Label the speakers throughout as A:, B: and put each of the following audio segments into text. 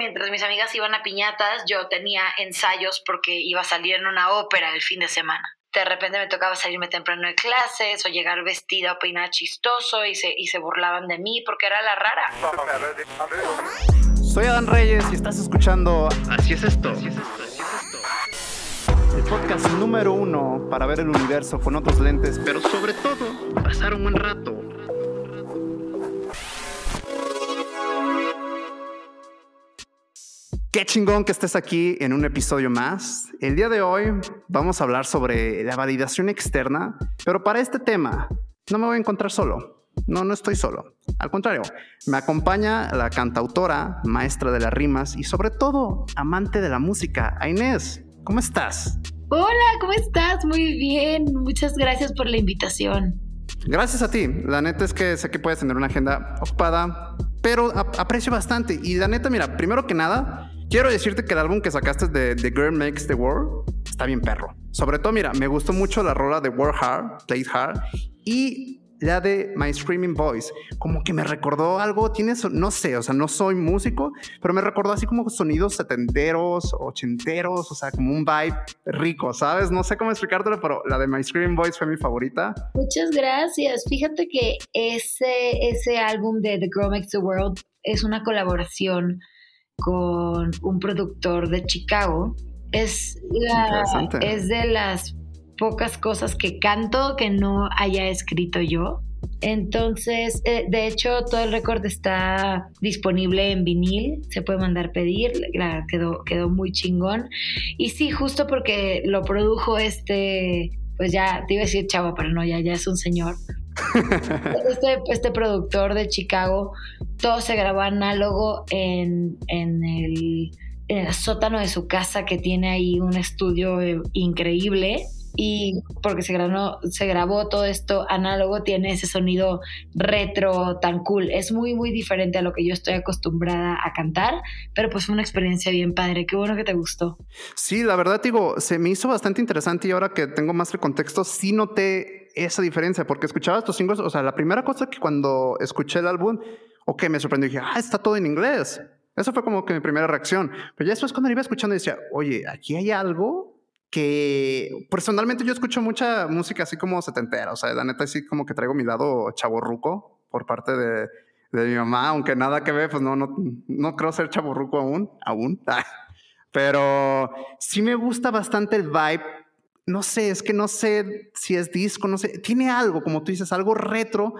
A: mientras mis amigas iban a piñatas, yo tenía ensayos porque iba a salir en una ópera el fin de semana. De repente me tocaba salirme temprano de clases o llegar vestida o peinada chistoso y se, y se burlaban de mí porque era la rara.
B: Soy Adán Reyes y estás escuchando Así es esto. El podcast número uno para ver el universo con otros lentes, pero sobre todo pasar un buen rato. Qué chingón que estés aquí en un episodio más. El día de hoy vamos a hablar sobre la validación externa, pero para este tema no me voy a encontrar solo. No, no estoy solo. Al contrario, me acompaña la cantautora, maestra de las rimas y sobre todo amante de la música, Inés. ¿Cómo estás?
A: Hola, ¿cómo estás? Muy bien. Muchas gracias por la invitación.
B: Gracias a ti. La neta es que sé que puedes tener una agenda ocupada, pero aprecio bastante. Y la neta, mira, primero que nada, Quiero decirte que el álbum que sacaste de The Girl Makes the World está bien perro. Sobre todo, mira, me gustó mucho la rola de Work Hard, Play Hard y la de My Screaming Voice. Como que me recordó algo, tiene, no sé, o sea, no soy músico, pero me recordó así como sonidos setenteros, ochenteros, o sea, como un vibe rico, ¿sabes? No sé cómo explicártelo, pero la de My Screaming Voice fue mi favorita.
A: Muchas gracias. Fíjate que ese, ese álbum de The Girl Makes the World es una colaboración con un productor de Chicago. Es, es de las pocas cosas que canto que no haya escrito yo. Entonces, eh, de hecho, todo el récord está disponible en vinil, se puede mandar pedir, quedó, quedó muy chingón. Y sí, justo porque lo produjo este, pues ya te iba a decir chavo, pero no, ya, ya es un señor. Este, este productor de Chicago todo se grabó análogo en, el, sótano de su casa que tiene ahí un estudio eh, increíble y porque se grabó, se grabó todo esto análogo, tiene ese sonido retro tan cool. Es muy, muy diferente a lo que yo estoy acostumbrada a cantar, pero pues fue una experiencia bien padre. Qué bueno que te gustó.
B: Sí, la verdad, digo, se me hizo bastante interesante y ahora que tengo más el contexto, sí noté esa diferencia porque escuchaba estos singles. O sea, la primera cosa que cuando escuché el álbum, ok, me sorprendió dije, ah, está todo en inglés. Eso fue como que mi primera reacción. Pero ya después cuando iba escuchando decía, oye, aquí hay algo que personalmente yo escucho mucha música así como setentera. O sea, la neta sí como que traigo mi lado chaborruco por parte de, de mi mamá, aunque nada que ver, pues no, no, no creo ser chaborruco aún, aún. Pero sí me gusta bastante el vibe. No sé, es que no sé si es disco, no sé. Tiene algo, como tú dices, algo retro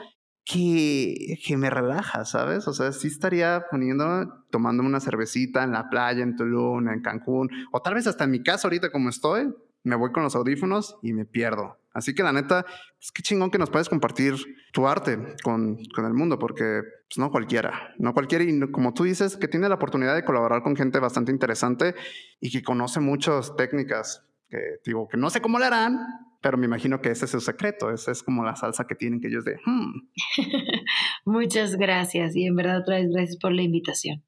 B: que, que me relaja, ¿sabes? O sea, sí estaría poniendo, tomándome una cervecita en la playa, en Tulum, en Cancún, o tal vez hasta en mi casa ahorita como estoy, me voy con los audífonos y me pierdo. Así que la neta, es que chingón que nos puedes compartir tu arte con, con el mundo, porque pues, no cualquiera, no cualquiera, y como tú dices, que tiene la oportunidad de colaborar con gente bastante interesante y que conoce muchas técnicas, que digo, que no sé cómo le harán, pero me imagino que ese es su secreto, esa es como la salsa que tienen que ellos de... Hmm".
A: Muchas gracias y en verdad otra vez gracias por la invitación.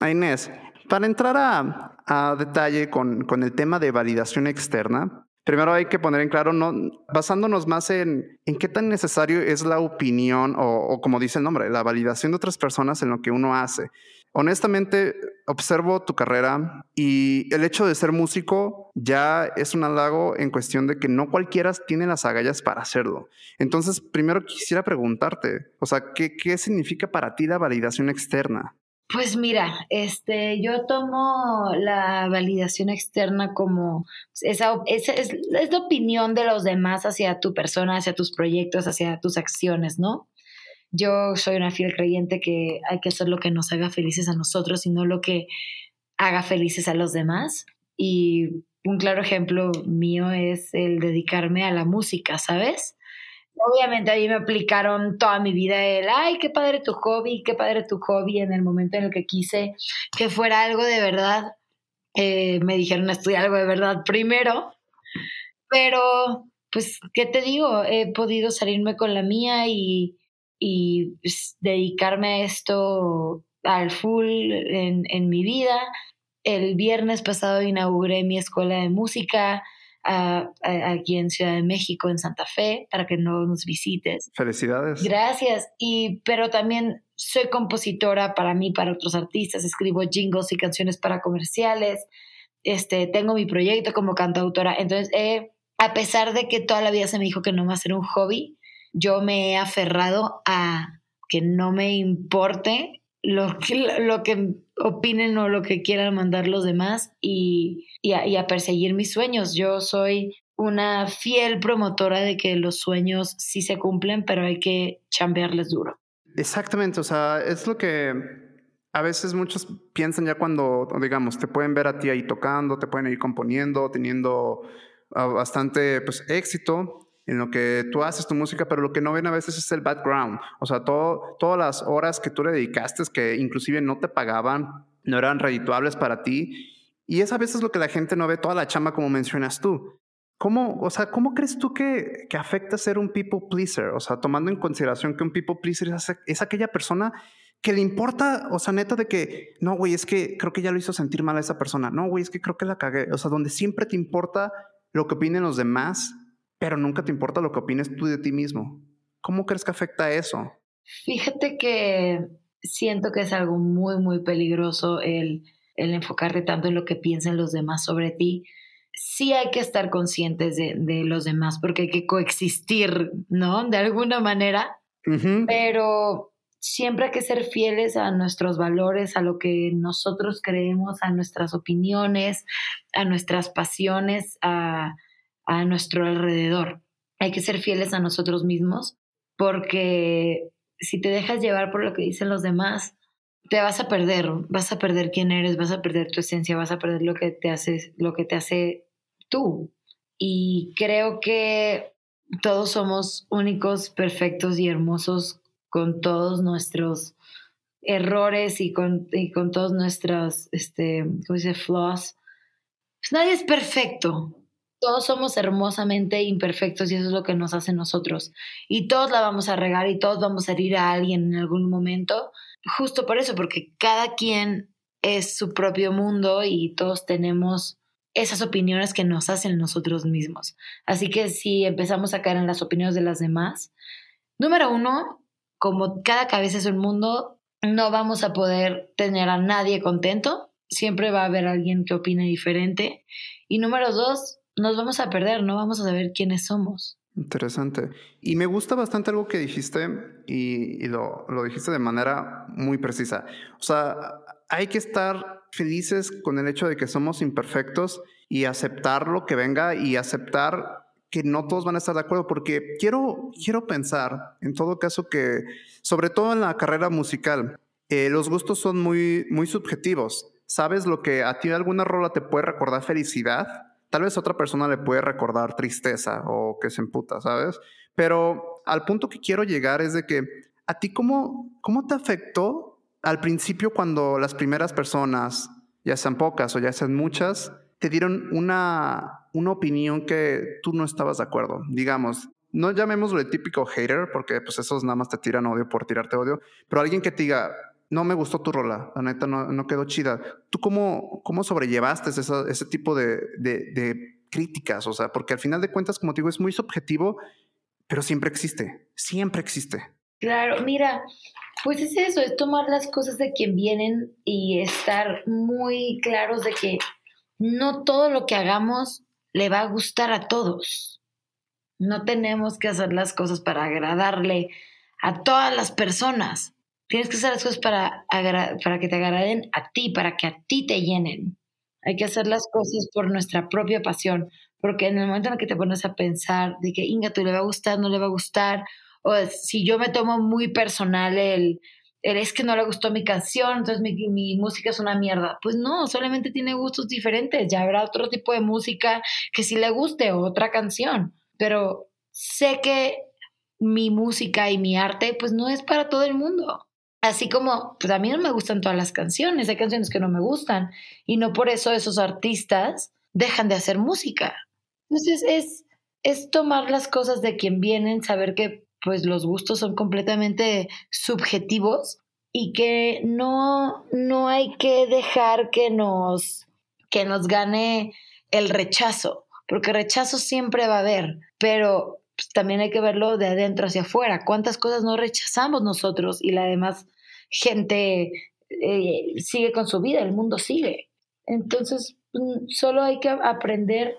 B: A Inés, para entrar a, a detalle con, con, el tema de validación externa, primero hay que poner en claro, no, basándonos más en, en qué tan necesario es la opinión o, o como dice el nombre, la validación de otras personas en lo que uno hace. Honestamente, observo tu carrera y el hecho de ser músico ya es un halago en cuestión de que no cualquiera tiene las agallas para hacerlo. Entonces, primero quisiera preguntarte, o sea, ¿qué, qué significa para ti la validación externa?
A: Pues mira, este, yo tomo la validación externa como esa, esa es, es la opinión de los demás hacia tu persona, hacia tus proyectos, hacia tus acciones, ¿no? Yo soy una fiel creyente que hay que hacer lo que nos haga felices a nosotros y no lo que haga felices a los demás. Y un claro ejemplo mío es el dedicarme a la música, ¿sabes? Obviamente a mí me aplicaron toda mi vida el, ay, qué padre tu hobby, qué padre tu hobby en el momento en el que quise que fuera algo de verdad. Eh, me dijeron estudiar algo de verdad primero, pero pues, ¿qué te digo? He podido salirme con la mía y, y pues, dedicarme a esto al full en, mi vida. El viernes pasado inauguré mi escuela de música aquí en Ciudad de México, en Santa Fe, para que no nos visites.
B: Felicidades.
A: Gracias. Y, pero también soy compositora para mí, para otros artistas, escribo jingles y canciones para comerciales, este, tengo mi proyecto como cantautora, entonces a pesar de que toda la vida se me dijo que no va a ser un hobby, yo me he aferrado a que no me importe lo que, lo que opinen o lo que quieran mandar los demás y, y, a, perseguir mis sueños. Yo soy una fiel promotora de que los sueños sí se cumplen, pero hay que chambearles duro.
B: Exactamente, o sea, es lo que a veces muchos piensan ya cuando, digamos, te pueden ver a ti ahí tocando, te pueden ir componiendo, teniendo ah, bastante pues, éxito en lo que tú haces tu música, pero lo que no ven a veces es el background, o sea, todo, todas las horas que tú le dedicaste, que inclusive no te pagaban, no eran redituables para ti, y es a veces lo que la gente no ve, toda la chamba como mencionas tú. ¿Cómo, o sea, ¿cómo crees tú que, que afecta ser un people pleaser? O sea, tomando en consideración que un people pleaser es, es aquella persona que le importa, o sea, neta de que, no, güey, es que creo que ya lo hizo sentir mal a esa persona. No, güey, es que creo que la cagué. O sea, donde siempre te importa lo que opinen los demás pero nunca te importa lo que opines tú de ti mismo. ¿Cómo crees que afecta eso?
A: Fíjate que siento que es algo muy, muy peligroso el, el enfocarte tanto en lo que piensan los demás sobre ti. Sí hay que estar conscientes de, de los demás porque hay que coexistir, ¿no? De alguna manera. Pero siempre hay que ser fieles a nuestros valores, a lo que nosotros creemos, a nuestras opiniones, a nuestras pasiones, a, a nuestro alrededor. Hay que ser fieles a nosotros mismos porque si te dejas llevar por lo que dicen los demás, te vas a perder, vas a perder quién eres, vas a perder tu esencia, vas a perder lo que te hace, lo que te hace tú. Y creo que todos somos únicos, perfectos y hermosos con todos nuestros errores y con, y con todos nuestros, este, ¿cómo dice? Flaws. Pues nadie es perfecto, todos somos hermosamente imperfectos y eso es lo que nos hace nosotros. Y todos la vamos a regar y todos vamos a herir a alguien en algún momento, justo por eso, porque cada quien es su propio mundo y todos tenemos esas opiniones que nos hacen nosotros mismos. Así que si empezamos a caer en las opiniones de las demás, número uno, como cada cabeza es un mundo, no vamos a poder tener a nadie contento. Siempre va a haber alguien que opine diferente. Y número dos, nos vamos a perder, no vamos a saber quiénes somos.
B: Interesante. Y me gusta bastante algo que dijiste y, lo, lo, dijiste de manera muy precisa. O sea, hay que estar felices con el hecho de que somos imperfectos y aceptar lo que venga y aceptar que no todos van a estar de acuerdo, porque quiero, quiero pensar, en todo caso, que sobre todo en la carrera musical, eh, los gustos son muy, muy subjetivos. ¿Sabes lo que a ti alguna rola te puede recordar felicidad? Tal vez otra persona le puede recordar tristeza o que se emputa, ¿sabes? Pero al punto que quiero llegar es de que a ti cómo, cómo te afectó al principio cuando las primeras personas, ya sean pocas o ya sean muchas, te dieron una, una opinión que tú no estabas de acuerdo. Digamos, no llamémoslo el típico hater, porque pues esos nada más te tiran odio por tirarte odio, pero alguien que te diga, no me gustó tu rola, la neta no, quedó chida. ¿Tú cómo, cómo sobrellevaste ese tipo de, de, críticas? O sea, porque al final de cuentas, como te digo, es muy subjetivo, pero siempre existe, siempre existe.
A: Claro, mira, pues es eso, es tomar las cosas de quien vienen y estar muy claros de que no todo lo que hagamos le va a gustar a todos. No tenemos que hacer las cosas para agradarle a todas las personas. Tienes que hacer las cosas para, para que te agraden a ti, para que a ti te llenen. Hay que hacer las cosas por nuestra propia pasión, porque en el momento en el que te pones a pensar de que Inga, tú le va a gustar, no le va a gustar, o si yo me tomo muy personal el, el es que no le gustó mi canción, entonces mi, mi, música es una mierda. Pues no, solamente tiene gustos diferentes. Ya habrá otro tipo de música que sí le guste, otra canción. Pero sé que mi música y mi arte, pues no es para todo el mundo. Así como, pues a mí no me gustan todas las canciones, hay canciones que no me gustan y no por eso esos artistas dejan de hacer música. Entonces es, es tomar las cosas de quien vienen, saber que pues los gustos son completamente subjetivos y que no, no hay que dejar que nos, que nos gane el rechazo, porque rechazo siempre va a haber, pero pues, también hay que verlo de adentro hacia afuera. ¿Cuántas cosas no rechazamos nosotros y la demás gente eh, sigue con su vida, el mundo sigue. Entonces, mm, solo hay que aprender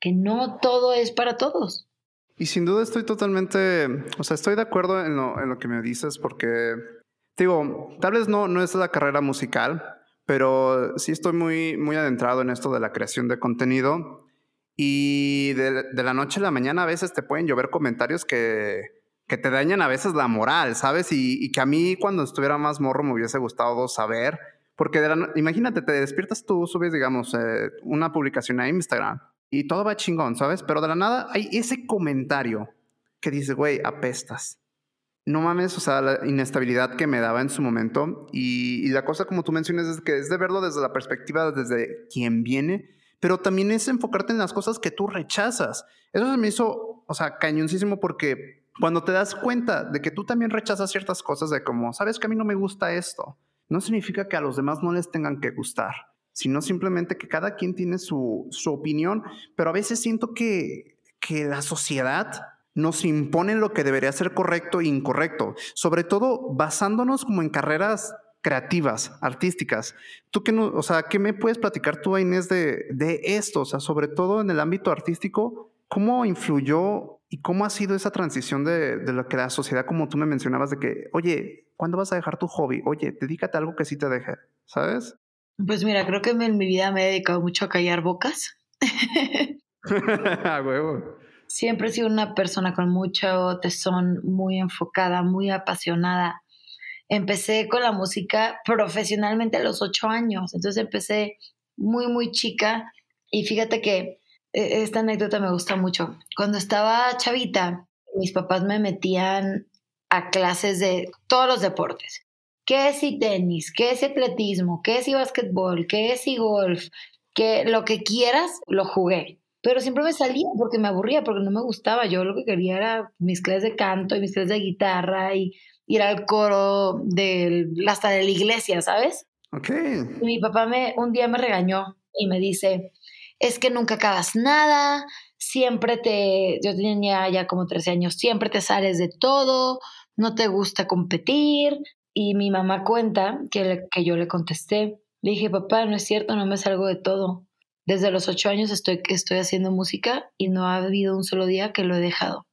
A: que no todo es para todos.
B: Y sin duda estoy totalmente, o sea, estoy de acuerdo en lo, en lo que me dices porque, digo, tal vez no, no es la carrera musical, pero sí estoy muy, muy adentrado en esto de la creación de contenido y de, de la noche a la mañana a veces te pueden llover comentarios que, que te dañan a veces la moral, ¿sabes? Y, y, que a mí cuando estuviera más morro me hubiese gustado saber, porque de la, imagínate, te despiertas tú, subes, digamos, eh, una publicación a Instagram y todo va chingón, ¿sabes? Pero de la nada hay ese comentario que dice, güey, apestas. No mames, o sea, la inestabilidad que me daba en su momento. Y, y, la cosa, como tú mencionas, es que es de verlo desde la perspectiva desde quien viene, pero también es enfocarte en las cosas que tú rechazas. Eso se me hizo, o sea, cañoncísimo porque cuando te das cuenta de que tú también rechazas ciertas cosas, de como, sabes que a mí no me gusta esto, no significa que a los demás no les tengan que gustar, sino simplemente que cada quien tiene su, su opinión, pero a veces siento que, que la sociedad nos impone lo que debería ser correcto e incorrecto, sobre todo basándonos como en carreras creativas, artísticas. ¿Tú qué, no, o sea, qué me puedes platicar tú, Inés, de, de esto? O sea, sobre todo en el ámbito artístico, ¿cómo influyó y cómo ha sido esa transición de, de lo que la sociedad, como tú me mencionabas, de que, oye, ¿cuándo vas a dejar tu hobby? Oye, dedícate a algo que sí te deje, ¿sabes?
A: Pues mira, creo que en mi vida me he dedicado mucho a callar bocas.
B: a huevo.
A: Siempre he sido una persona con mucho tesón, muy enfocada, muy apasionada empecé con la música profesionalmente a los ocho años. Entonces empecé muy, muy chica. Y fíjate que esta anécdota me gusta mucho. Cuando estaba chavita, mis papás me metían a clases de todos los deportes. ¿Qué es y tenis? ¿Qué es atletismo? ¿Qué es y básquetbol? ¿Qué es y golf? Que lo que quieras, lo jugué. Pero siempre me salía porque me aburría, porque no me gustaba. Yo lo que quería era mis clases de canto y mis clases de guitarra y ir al coro de, hasta de la iglesia, ¿sabes?
B: Ok.
A: Y mi papá me, un día me regañó y me dice, es que nunca acabas nada, siempre te, yo tenía ya como 13 años, siempre te sales de todo, no te gusta competir. Y mi mamá cuenta que, que yo le contesté, le dije, papá, no es cierto, no me salgo de todo. Desde los ocho años estoy, estoy haciendo música y no ha habido un solo día que lo he dejado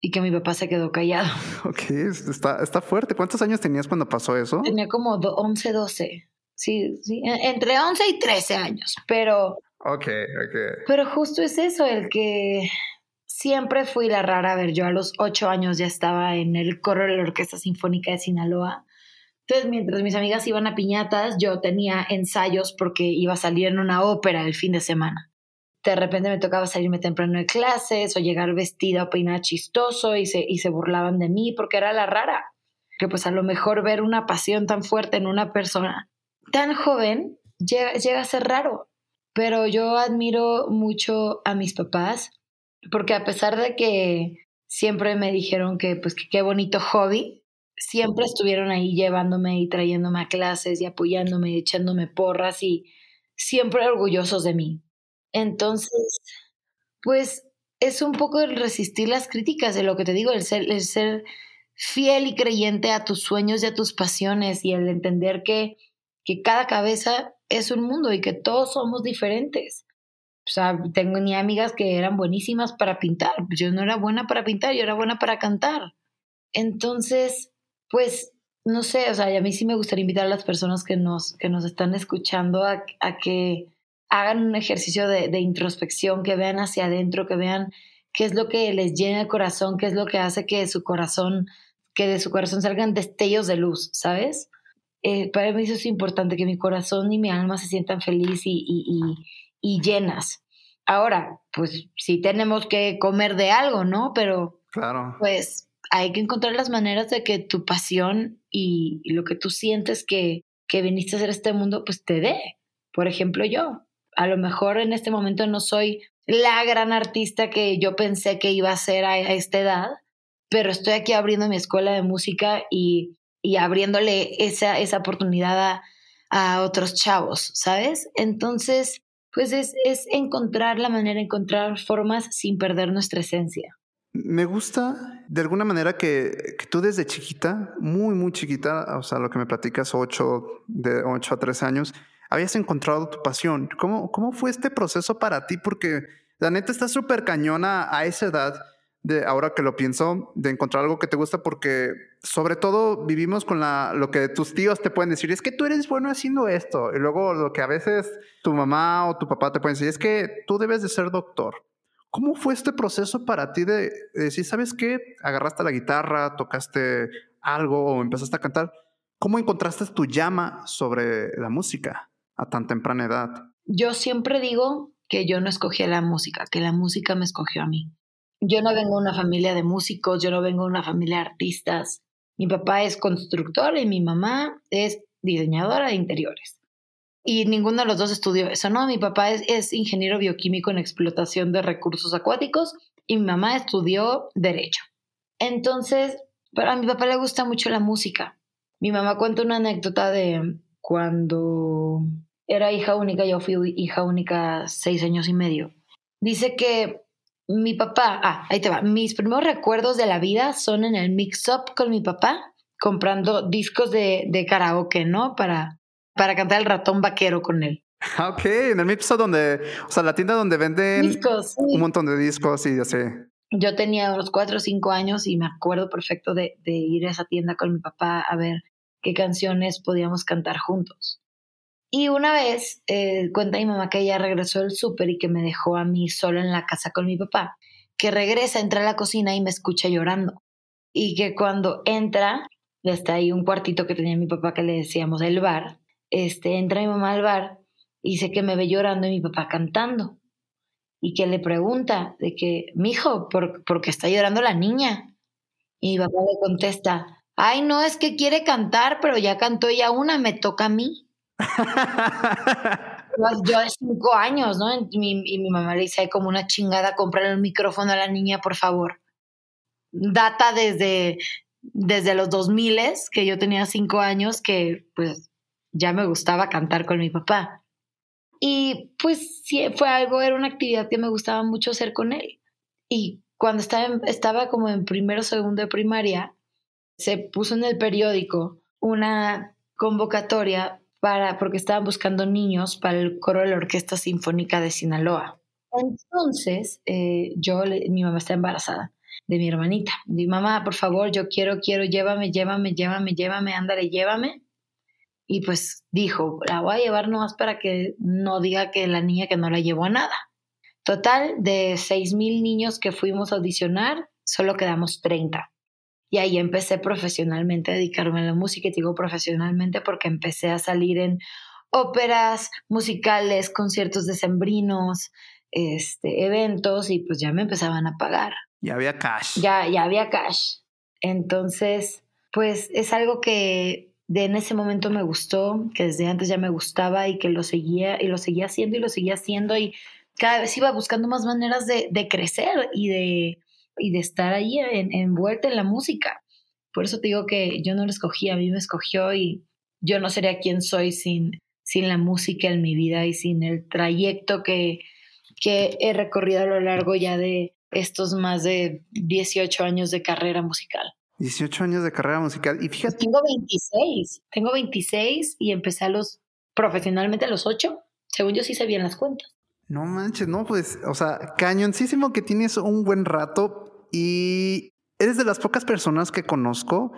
A: y que mi papá se quedó callado.
B: Ok, está, está fuerte. ¿Cuántos años tenías cuando pasó eso?
A: Tenía como 11, 12. Sí, sí, entre 11 y 13 años, pero...
B: Ok, ok.
A: Pero justo es eso, el que siempre fui la rara. A ver, yo a los 8 años ya estaba en el coro de la Orquesta Sinfónica de Sinaloa. Entonces, mientras mis amigas iban a piñatas, yo tenía ensayos porque iba a salir en una ópera el fin de semana de repente me tocaba salirme temprano de clases o llegar vestida o peinada chistoso y se, y se burlaban de mí porque era la rara. Que pues a lo mejor ver una pasión tan fuerte en una persona tan joven llega, llega a ser raro. Pero yo admiro mucho a mis papás porque a pesar de que siempre me dijeron que pues qué bonito hobby, siempre estuvieron ahí llevándome y trayéndome a clases y apoyándome y echándome porras y siempre orgullosos de mí. Entonces, pues es un poco el resistir las críticas de lo que te digo, el ser, el ser fiel y creyente a tus sueños y a tus pasiones y el entender que, que cada cabeza es un mundo y que todos somos diferentes. O sea, tengo ni amigas que eran buenísimas para pintar. Yo no era buena para pintar, yo era buena para cantar. Entonces, pues, no sé, o sea, a mí sí me gustaría invitar a las personas que nos, que nos están escuchando a, a que hagan un ejercicio de, introspección, que vean hacia adentro, que vean qué es lo que les llena el corazón, qué es lo que hace que su corazón, que de su corazón salgan destellos de luz, ¿sabes? Eh, para mí eso es importante, que mi corazón y mi alma se sientan felices y, y, llenas. Ahora, pues sí tenemos que comer de algo, ¿no? Pero
B: claro.
A: pues hay que encontrar las maneras de que tu pasión y, lo que tú sientes que, que viniste a hacer este mundo, pues te dé. Por ejemplo, yo, a lo mejor en este momento no soy la gran artista que yo pensé que iba a ser a, esta edad, pero estoy aquí abriendo mi escuela de música y, y abriéndole esa, esa oportunidad a, a, otros chavos, ¿sabes? Entonces, pues es, es encontrar la manera, encontrar formas sin perder nuestra esencia.
B: Me gusta de alguna manera que, que, tú desde chiquita, muy, muy chiquita, o sea, lo que me platicas, 8, de 8 a 13 años, habías encontrado tu pasión. ¿Cómo, cómo fue este proceso para ti? Porque la neta está súper cañona a esa edad, de ahora que lo pienso, de encontrar algo que te gusta, porque sobre todo vivimos con la, lo que tus tíos te pueden decir, es que tú eres bueno haciendo esto. Y luego lo que a veces tu mamá o tu papá te pueden decir, es que tú debes de ser doctor. ¿Cómo fue este proceso para ti de, de decir, sabes qué? Agarraste la guitarra, tocaste algo o empezaste a cantar. ¿Cómo encontraste tu llama sobre la música a tan temprana edad?
A: Yo siempre digo que yo no escogí la música, que la música me escogió a mí. Yo no vengo de una familia de músicos, yo no vengo de una familia de artistas. Mi papá es constructor y mi mamá es diseñadora de interiores. Y ninguno de los dos estudió eso, ¿no? Mi papá es, ingeniero bioquímico en explotación de recursos acuáticos y mi mamá estudió derecho. Entonces, a mi papá le gusta mucho la música. Mi mamá cuenta una anécdota de cuando era hija única, yo fui hija única seis años y medio. Dice que mi papá, ah, ahí te va, mis primeros recuerdos de la vida son en el mix-up con mi papá, comprando discos de, de karaoke, ¿no? Para, para cantar el ratón vaquero con él.
B: Ah, ok, en el mix-up donde, o sea, la tienda donde venden discos, un montón de discos y así.
A: Yo tenía unos cuatro o cinco años y me acuerdo perfecto de, de ir a esa tienda con mi papá a ver qué canciones podíamos cantar juntos. Y una vez eh, cuenta mi mamá que ella regresó del súper y que me dejó a mí sola en la casa con mi papá, que regresa, entra a la cocina y me escucha llorando. Y que cuando entra, está ahí un cuartito que tenía mi papá que le decíamos el bar, este, entra mi mamá al bar y dice que me ve llorando y mi papá cantando. Y que le pregunta de que, mijo, ¿por, ¿por qué está llorando la niña? Y mi papá le contesta, ay, no, es que quiere cantar, pero ya cantó ella una, me toca a mí. Yo de cinco años, ¿no? Y mi, mamá le dice, como una chingada, comprarle un micrófono a la niña, por favor. Data desde, desde los 2000, que yo tenía cinco años, que pues ya me gustaba cantar con mi papá. Y pues sí, fue algo, era una actividad que me gustaba mucho hacer con él. Y cuando estaba, estaba como en primero o segundo de primaria, se puso en el periódico una convocatoria para, porque estaban buscando niños para el coro de la Orquesta Sinfónica de Sinaloa. Entonces, eh, yo, mi mamá está embarazada de mi hermanita. Mi mamá, por favor, yo quiero, quiero, llévame, llévame, llévame, llévame, ándale, llévame. Y pues dijo, la voy a llevar nomás para que no diga que la niña que no la llevó a nada. Total, de seis mil niños que fuimos a audicionar, solo quedamos 30. Y ahí empecé profesionalmente a dedicarme a la música. Y digo profesionalmente porque empecé a salir en óperas, musicales, conciertos decembrinos, este, eventos y pues ya me empezaban a pagar.
B: Ya había cash.
A: Ya, ya había cash. Entonces, pues es algo que de en ese momento me gustó, que desde antes ya me gustaba y que lo seguía y lo seguía haciendo y lo seguía haciendo y cada vez iba buscando más maneras de, de crecer y de, y de estar ahí envuelta en la música. Por eso te digo que yo no lo escogí, a mí me escogió y yo no sería quien soy sin, sin la música en mi vida y sin el trayecto que, que he recorrido a lo largo ya de estos más de 18 años de carrera musical.
B: 18 años de carrera musical. Y fíjate.
A: tengo 26. Tengo 26 y empecé a los profesionalmente a los 8. Según yo sí sé bien las cuentas.
B: No manches, no, pues, o sea, cañoncísimo que tienes un buen rato y eres de las pocas personas que conozco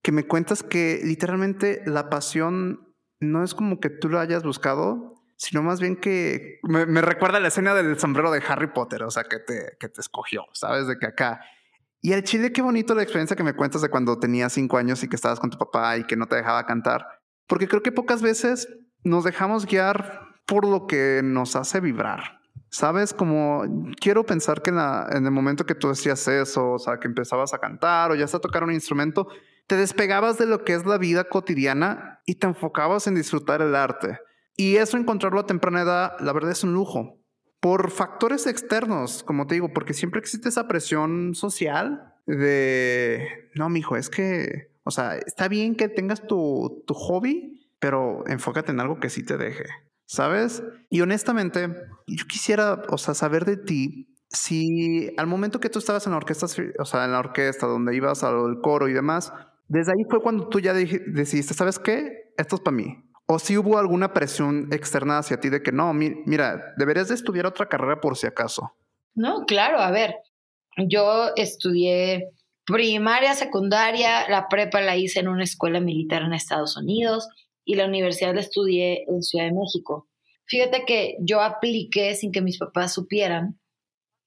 B: que me cuentas que literalmente la pasión no es como que tú lo hayas buscado, sino más bien que me, recuerda la escena del sombrero de Harry Potter, o sea, que te, que te escogió, ¿sabes? De que acá. Y el chile, qué bonito la experiencia que me cuentas de cuando tenías cinco años y que estabas con tu papá y que no te dejaba cantar, porque creo que pocas veces nos dejamos guiar por lo que nos hace vibrar. Sabes, como quiero pensar que en, en, el momento que tú decías eso, o sea, que empezabas a cantar o ya a tocar un instrumento, te despegabas de lo que es la vida cotidiana y te enfocabas en disfrutar el arte. Y eso encontrarlo a temprana edad, la verdad es un lujo. Por factores externos, como te digo, porque siempre existe esa presión social de, no, mijo, es que, o sea, está bien que tengas tu, tu hobby, pero enfócate en algo que sí te deje. ¿Sabes? Y honestamente, yo quisiera, o sea, saber de ti si al momento que tú estabas en la orquesta, o sea, en la orquesta donde ibas al coro y demás, desde ahí fue cuando tú ya decidiste, ¿sabes qué? Esto es para mí. O si hubo alguna presión externa hacia ti de que no, mira, deberías de estudiar otra carrera por si acaso.
A: No, claro, a ver, yo estudié primaria, secundaria, la prepa la hice en una escuela militar en Estados Unidos y la universidad la estudié en Ciudad de México. Fíjate que yo apliqué sin que mis papás supieran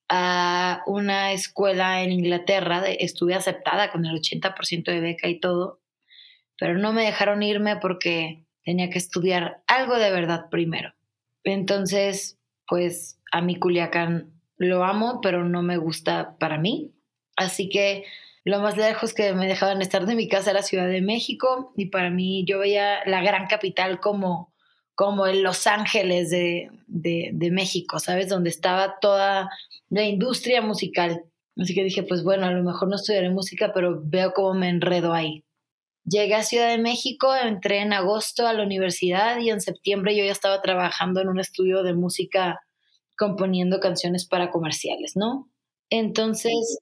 A: a una escuela en Inglaterra, estuve aceptada con el 80% de beca y todo, pero no me dejaron irme porque tenía que estudiar algo de verdad primero. Entonces, pues a mi Culiacán lo amo, pero no me gusta para mí. Así que lo más lejos que me dejaban estar de mi casa era Ciudad de México y para mí yo veía la gran capital como, como el Los Ángeles de, de, México, ¿sabes? Donde estaba toda la industria musical. Así que dije, pues bueno, a lo mejor no estudiaré música, pero veo cómo me enredo ahí. Llegué a Ciudad de México, entré en agosto a la universidad y en septiembre yo ya estaba trabajando en un estudio de música componiendo canciones para comerciales, ¿no? Entonces,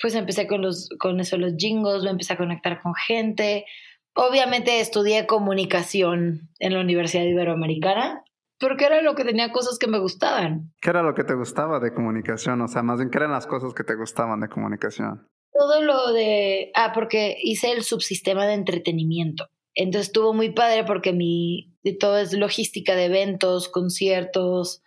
A: pues empecé con, los, con eso, los jingles, me empecé a conectar con gente. Obviamente estudié comunicación en la Universidad Iberoamericana, porque era lo que tenía cosas que me gustaban.
B: ¿Qué era lo que te gustaba de comunicación? O sea, más bien, ¿qué eran las cosas que te gustaban de comunicación?
A: Todo lo de... Ah, porque hice el subsistema de entretenimiento. Entonces estuvo muy padre porque mi... Todo es logística de eventos, conciertos,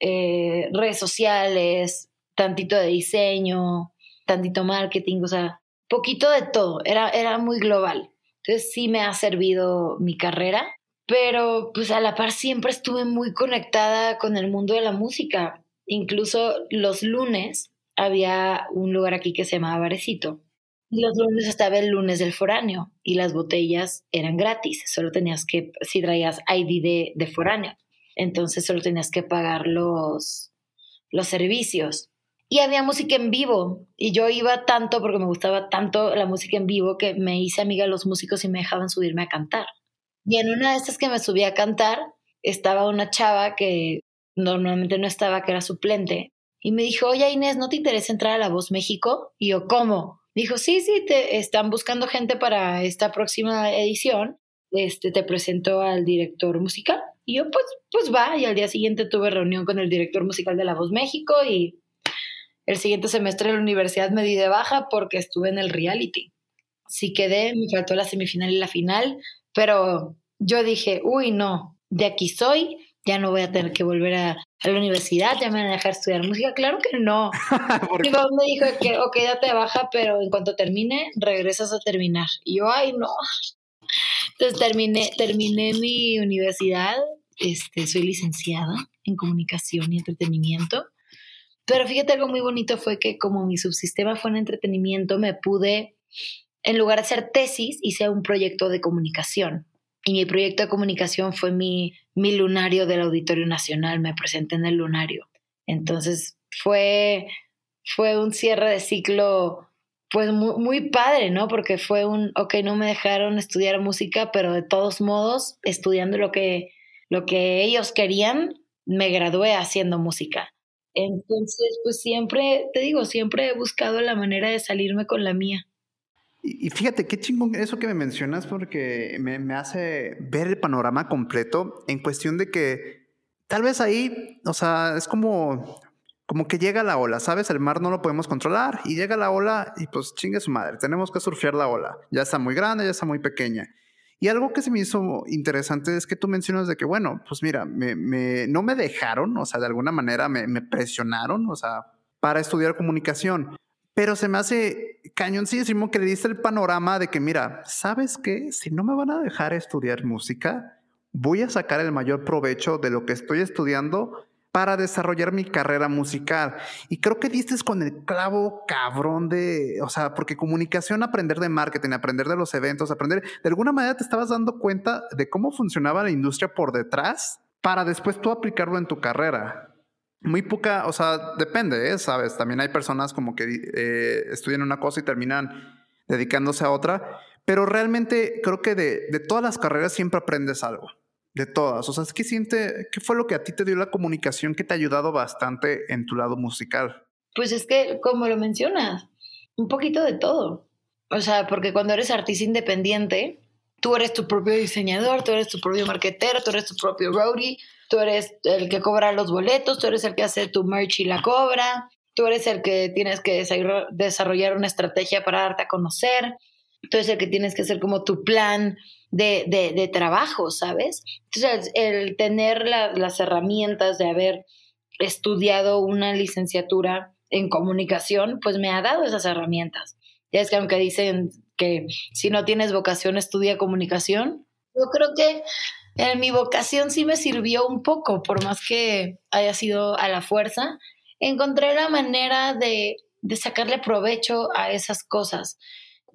A: eh, redes sociales, tantito de diseño, tantito marketing, o sea, poquito de todo, era, era muy global. Entonces sí me ha servido mi carrera, pero pues a la par siempre estuve muy conectada con el mundo de la música. Incluso los lunes había un lugar aquí que se llamaba Barecito. Los lunes estaba el lunes del foráneo y las botellas eran gratis, solo tenías que, si traías ID de, de foráneo, entonces solo tenías que pagar los, los servicios y había música en vivo y yo iba tanto porque me gustaba tanto la música en vivo que me hice amiga de los músicos y me dejaban subirme a cantar. Y en una de estas que me subí a cantar estaba una chava que normalmente no estaba, que era suplente, y me dijo, oye Inés, ¿no te interesa entrar a La Voz México? Y yo, ¿cómo? Dijo, sí, sí, te están buscando gente para esta próxima edición. Este, te presento al director musical. Y yo, pues, pues va. Y al día siguiente tuve reunión con el director musical de La Voz México y el siguiente semestre en la universidad me di de baja porque estuve en el reality. Sí quedé, me faltó la semifinal y la final, pero yo dije, uy, no, de aquí soy, ya no voy a tener que volver a, la universidad, ya me van a dejar estudiar música. Claro que no. y me dijo que, ok, date de baja, pero en cuanto termine, regresas a terminar. Y yo, ay, no. Entonces terminé, terminé mi universidad, este, soy licenciada en comunicación y entretenimiento pero fíjate, algo muy bonito fue que como mi subsistema fue en entretenimiento, me pude, en lugar de hacer tesis, hice un proyecto de comunicación. Y mi proyecto de comunicación fue mi, mi lunario del Auditorio Nacional, me presenté en el lunario. Entonces fue, fue un cierre de ciclo pues muy, muy, padre, ¿no? Porque fue un, ok, no me dejaron estudiar música, pero de todos modos, estudiando lo que, lo que ellos querían, me gradué haciendo música. Entonces, pues siempre, te digo, siempre he buscado la manera de salirme con la mía.
B: Y, fíjate qué chingón eso que me mencionas porque me, me, hace ver el panorama completo en cuestión de que tal vez ahí, o sea, es como, como que llega la ola, ¿sabes? El mar no lo podemos controlar y llega la ola y pues chingue su madre, tenemos que surfear la ola. Ya está muy grande, ya está muy pequeña. Y algo que se me hizo interesante es que tú mencionas de que, bueno, pues mira, me, no me dejaron, o sea, de alguna manera me, me, presionaron, o sea, para estudiar comunicación. Pero se me hace cañoncísimo que le diste el panorama de que, mira, ¿sabes qué? Si no me van a dejar estudiar música, voy a sacar el mayor provecho de lo que estoy estudiando para desarrollar mi carrera musical. Y creo que diste con el clavo cabrón de, o sea, porque comunicación, aprender de marketing, aprender de los eventos, aprender, de alguna manera te estabas dando cuenta de cómo funcionaba la industria por detrás para después tú aplicarlo en tu carrera. Muy poca, o sea, depende, ¿eh? ¿sabes? También hay personas como que eh, estudian una cosa y terminan dedicándose a otra, pero realmente creo que de, de todas las carreras siempre aprendes algo de todas. O sea, ¿qué siente, qué fue lo que a ti te dio la comunicación que te ha ayudado bastante en tu lado musical?
A: Pues es que, como lo mencionas, un poquito de todo. O sea, porque cuando eres artista independiente, tú eres tu propio diseñador, tú eres tu propio marketero, tú eres tu propio roadie, tú eres el que cobra los boletos, tú eres el que hace tu merch y la cobra, tú eres el que tienes que desarrollar una estrategia para darte a conocer, eres el que tienes que hacer como tu plan de, de, trabajo, ¿sabes? Entonces, el, tener las herramientas de haber estudiado una licenciatura en comunicación, pues me ha dado esas herramientas. Ya es que aunque dicen que si no tienes vocación, estudia comunicación, yo creo que en mi vocación sí me sirvió un poco, por más que haya sido a la fuerza, encontré la manera de, de sacarle provecho a esas cosas.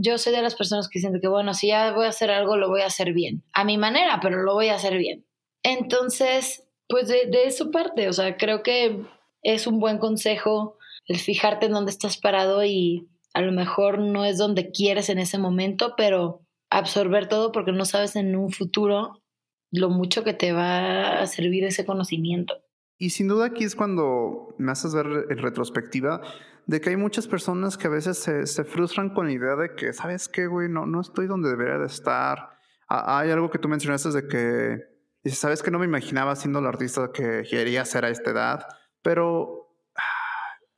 A: Yo soy de las personas que sienten que, bueno, si ya voy a hacer algo, lo voy a hacer bien, a mi manera, pero lo voy a hacer bien. Entonces, pues de, de eso parte, o sea, creo que es un buen consejo el fijarte en dónde estás parado y a lo mejor no es donde quieres en ese momento, pero absorber todo porque no sabes en un futuro lo mucho que te va a servir ese conocimiento.
B: Y sin duda aquí es cuando me haces ver en retrospectiva de que hay muchas personas que a veces se, frustran con la idea de que, ¿sabes qué, güey? No, no estoy donde debería de estar. hay algo que tú mencionaste de que, ¿sabes que no me imaginaba siendo el artista que quería ser a esta edad? Pero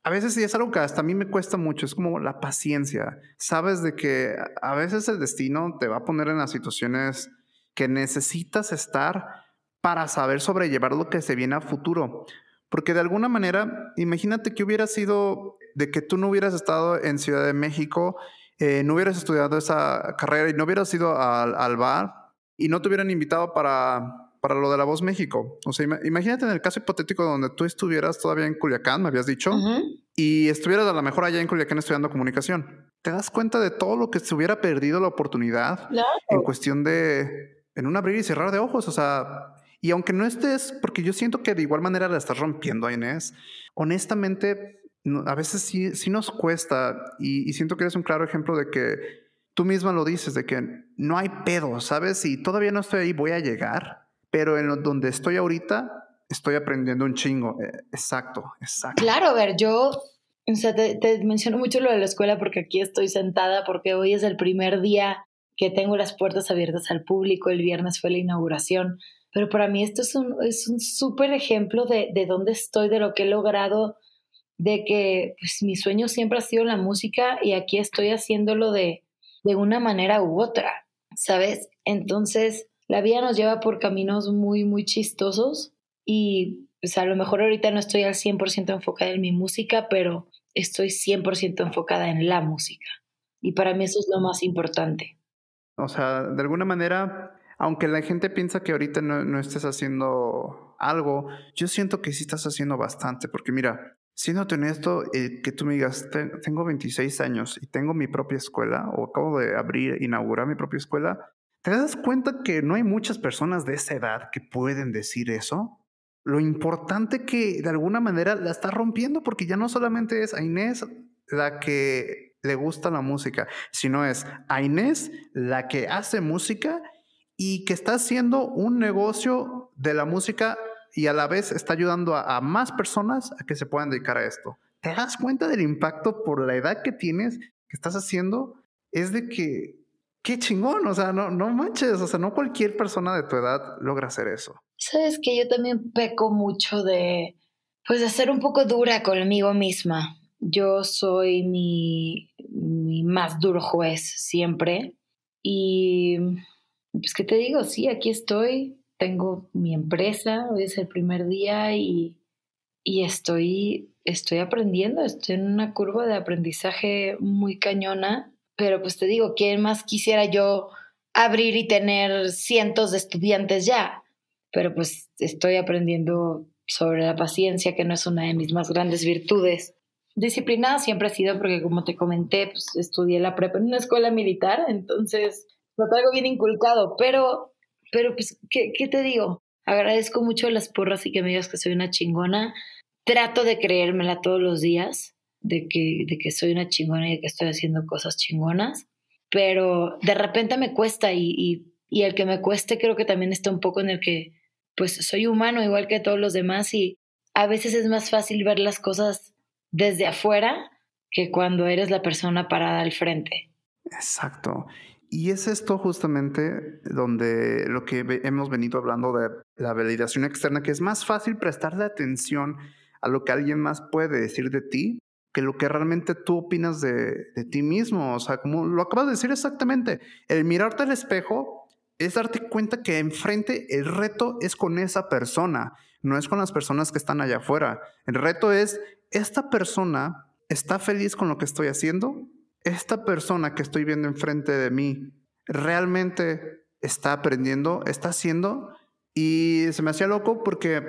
B: a veces sí es algo que hasta a mí me cuesta mucho, es como la paciencia. Sabes de que a veces el destino te va a poner en las situaciones que necesitas estar para saber sobrellevar lo que se viene a futuro. Porque de alguna manera, imagínate que hubiera sido de que tú no hubieras estado en Ciudad de México, eh, no hubieras estudiado esa carrera y no hubieras ido al, al bar y no te hubieran invitado para para lo de La Voz México. O sea, imagínate en el caso hipotético donde tú estuvieras todavía en Culiacán, me habías dicho, y estuvieras a lo mejor allá en Culiacán estudiando comunicación. ¿Te das cuenta de todo lo que se hubiera perdido la oportunidad en cuestión de, en un abrir y cerrar de ojos? O sea, y aunque no estés, porque yo siento que de igual manera la estás rompiendo, Inés, honestamente, a veces sí, sí nos cuesta y, siento que eres un claro ejemplo de que tú misma lo dices, de que no hay pedo, ¿sabes? Y todavía no estoy ahí, voy a llegar pero en donde estoy ahorita estoy aprendiendo un chingo. Eh, exacto, exacto.
A: Claro, a ver, yo o sea, te, menciono mucho lo de la escuela porque aquí estoy sentada, porque hoy es el primer día que tengo las puertas abiertas al público, el viernes fue la inauguración, pero para mí esto es un es un súper ejemplo de, de dónde estoy, de lo que he logrado, de que pues, mi sueño siempre ha sido la música y aquí estoy haciéndolo de, de una manera u otra, ¿sabes? Entonces, la vida nos lleva por caminos muy, muy chistosos y pues a lo mejor ahorita no estoy al 100% enfocada en mi música, pero estoy 100% enfocada en la música. Y para mí eso es lo más importante.
B: O sea, de alguna manera, aunque la gente piensa que ahorita no, estés haciendo algo, yo siento que sí estás haciendo bastante, porque mira, siendo honesto, eh, que tú me digas, tengo 26 años y tengo mi propia escuela, o acabo de abrir, inaugurar mi propia escuela, ¿Te das cuenta que no hay muchas personas de esa edad que pueden decir eso? Lo importante que de alguna manera la está rompiendo porque ya no solamente es a Inés la que le gusta la música, sino es a Inés la que hace música y que está haciendo un negocio de la música y a la vez está ayudando a, a, más personas a que se puedan dedicar a esto. ¿Te das cuenta del impacto por la edad que tienes, que estás haciendo? Es de que qué chingón, o sea, no, no manches, o sea, no cualquier persona de tu edad logra hacer eso.
A: Sabes que yo también peco mucho de, pues, de ser un poco dura conmigo misma. Yo soy mi, mi más duro juez siempre. Y, pues, ¿qué te digo? Sí, aquí estoy, tengo mi empresa, hoy es el primer día y, y estoy, estoy aprendiendo, estoy en una curva de aprendizaje muy cañona pero pues te digo, ¿quién más quisiera yo abrir y tener cientos de estudiantes ya? Pero pues estoy aprendiendo sobre la paciencia, que no es una de mis más grandes virtudes. Disciplinada siempre ha sido porque, como te comenté, pues estudié la prepa en una escuela militar, entonces lo traigo bien inculcado, pero, pero pues, ¿qué, ¿qué te digo? Agradezco mucho las porras y que me digas que soy una chingona. Trato de creérmela todos los días de que, de que soy una chingona y de que estoy haciendo cosas chingonas, pero de repente me cuesta y, y, el que me cueste creo que también está un poco en el que pues soy humano igual que todos los demás y a veces es más fácil ver las cosas desde afuera que cuando eres la persona parada al frente.
B: Exacto. Y es esto justamente donde lo que hemos venido hablando de la validación externa, que es más fácil prestarle atención a lo que alguien más puede decir de ti que lo que realmente tú opinas de, ti mismo. O sea, como lo acabas de decir exactamente, el mirarte al espejo es darte cuenta que enfrente el reto es con esa persona, no es con las personas que están allá afuera. El reto es, esta persona está feliz con lo que estoy haciendo, esta persona que estoy viendo enfrente de mí realmente está aprendiendo, está haciendo. Y se me hacía loco porque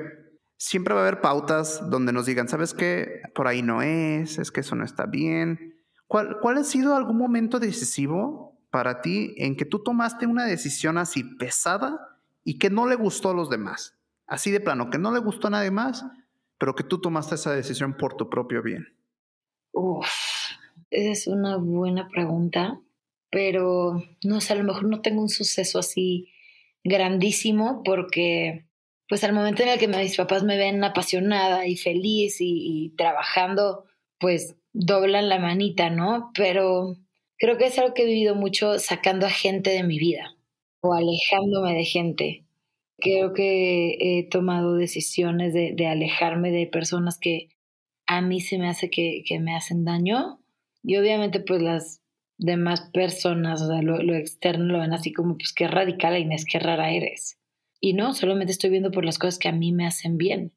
B: siempre va a haber pautas donde nos digan, ¿sabes qué? Por ahí no es, es que eso no está bien. ¿Cuál, cuál ha sido algún momento decisivo para ti en que tú tomaste una decisión así pesada y que no le gustó a los demás? Así de plano, que no le gustó a nadie más, pero que tú tomaste esa decisión por tu propio bien.
A: Uf, es una buena pregunta, pero no sé, a lo mejor no tengo un suceso así grandísimo porque pues al momento en el que mis papás me ven apasionada y feliz y, trabajando, pues doblan la manita, ¿no? Pero creo que es algo que he vivido mucho sacando a gente de mi vida o alejándome de gente. Creo que he tomado decisiones de, alejarme de personas que a mí se me hace que me hacen daño y obviamente pues las demás personas, o sea, lo, externo lo ven así como, pues qué radical Inés, qué rara eres. Y no, solamente estoy viendo por las cosas que a mí me hacen bien.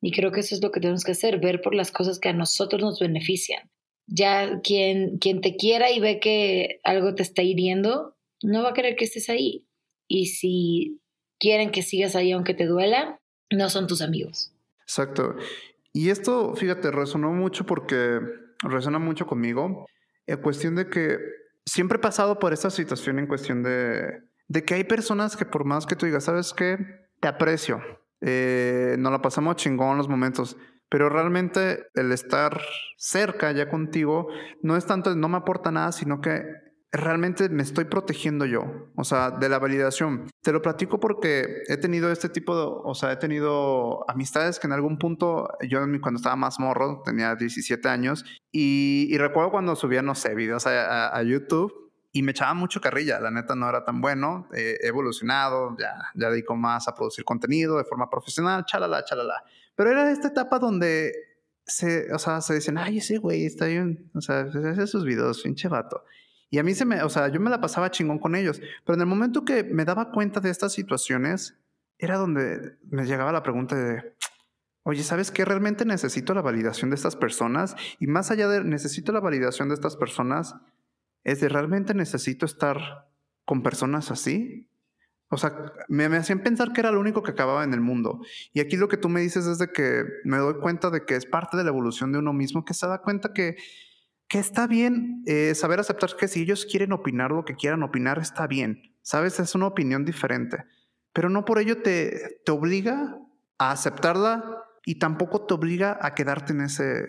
A: Y creo que eso es lo que tenemos que hacer, ver por las cosas que a nosotros nos benefician. Ya quien, quien te quiera y ve que algo te está hiriendo, no va a querer que estés ahí. Y si quieren que sigas ahí aunque te duela, no son tus amigos.
B: Exacto. Y esto, fíjate, resonó mucho porque resuena mucho conmigo. En cuestión de que siempre he pasado por esta situación en cuestión de, de que hay personas que por más que tú digas, ¿sabes qué? Te aprecio. Eh, nos la pasamos chingón los momentos. Pero realmente el estar cerca ya contigo no es tanto, no me aporta nada, sino que realmente me estoy protegiendo yo, o sea, de la validación. Te lo platico porque he tenido este tipo de, o sea, he tenido amistades que en algún punto, yo cuando estaba más morro, tenía 17 años, y, recuerdo cuando subía, no sé, videos a, YouTube. Y me echaba mucho carrilla, la neta no era tan bueno, he evolucionado, ya, ya dedico más a producir contenido de forma profesional, chalala, chalala. Pero era esta etapa donde se, o sea, se dicen, ay, ese güey está bien, o sea, hace sus videos, pinche vato. Y a mí se me, o sea, yo me la pasaba chingón con ellos, pero en el momento que me daba cuenta de estas situaciones, era donde me llegaba la pregunta de, oye, ¿sabes qué? Realmente necesito la validación de estas personas y más allá de necesito la validación de estas personas, es de realmente necesito estar con personas así. O sea, me, me, hacían pensar que era lo único que acababa en el mundo. Y aquí lo que tú me dices es de que me doy cuenta de que es parte de la evolución de uno mismo, que se da cuenta que que está bien eh, saber aceptar que si ellos quieren opinar lo que quieran opinar, está bien. Sabes, es una opinión diferente, pero no por ello te, te obliga a aceptarla y tampoco te obliga a quedarte en ese,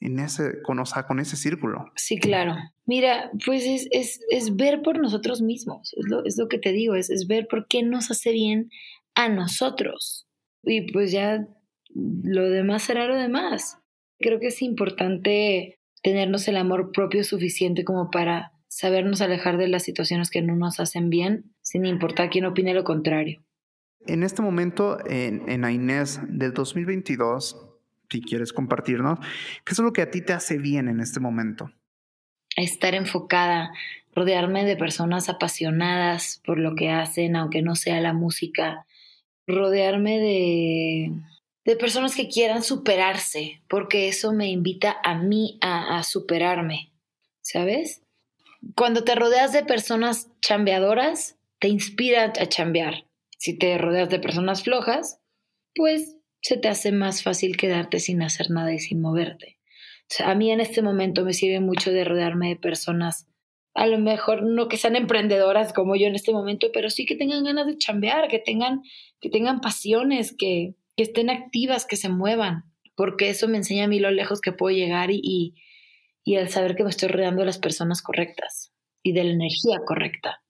B: en ese, con, o con ese círculo.
A: Sí, claro. Mira, pues es, es, es ver por nosotros mismos, es lo, es lo que te digo, es, es ver por qué nos hace bien a nosotros. Y pues ya lo demás será lo demás. Creo que es importante tenernos el amor propio suficiente como para sabernos alejar de las situaciones que no nos hacen bien, sin importar quién opine lo contrario.
B: En este momento, en, en Inés del 2022, si quieres compartirnos, ¿qué es lo que a ti te hace bien en este momento?
A: Estar enfocada, rodearme de personas apasionadas por lo que hacen, aunque no sea la música, rodearme de de personas que quieran superarse, porque eso me invita a mí a, superarme, ¿sabes? Cuando te rodeas de personas chambeadoras, te inspira a chambear. Si te rodeas de personas flojas, pues se te hace más fácil quedarte sin hacer nada y sin moverte. a mí en este momento me sirve mucho de rodearme de personas, a lo mejor no que sean emprendedoras como yo en este momento, pero sí que tengan ganas de chambear, que tengan, que tengan pasiones, que, que estén activas, que se muevan, porque eso me enseña a mí lo lejos que puedo llegar y, y, y el saber que me estoy rodeando de las personas correctas y de la energía correcta.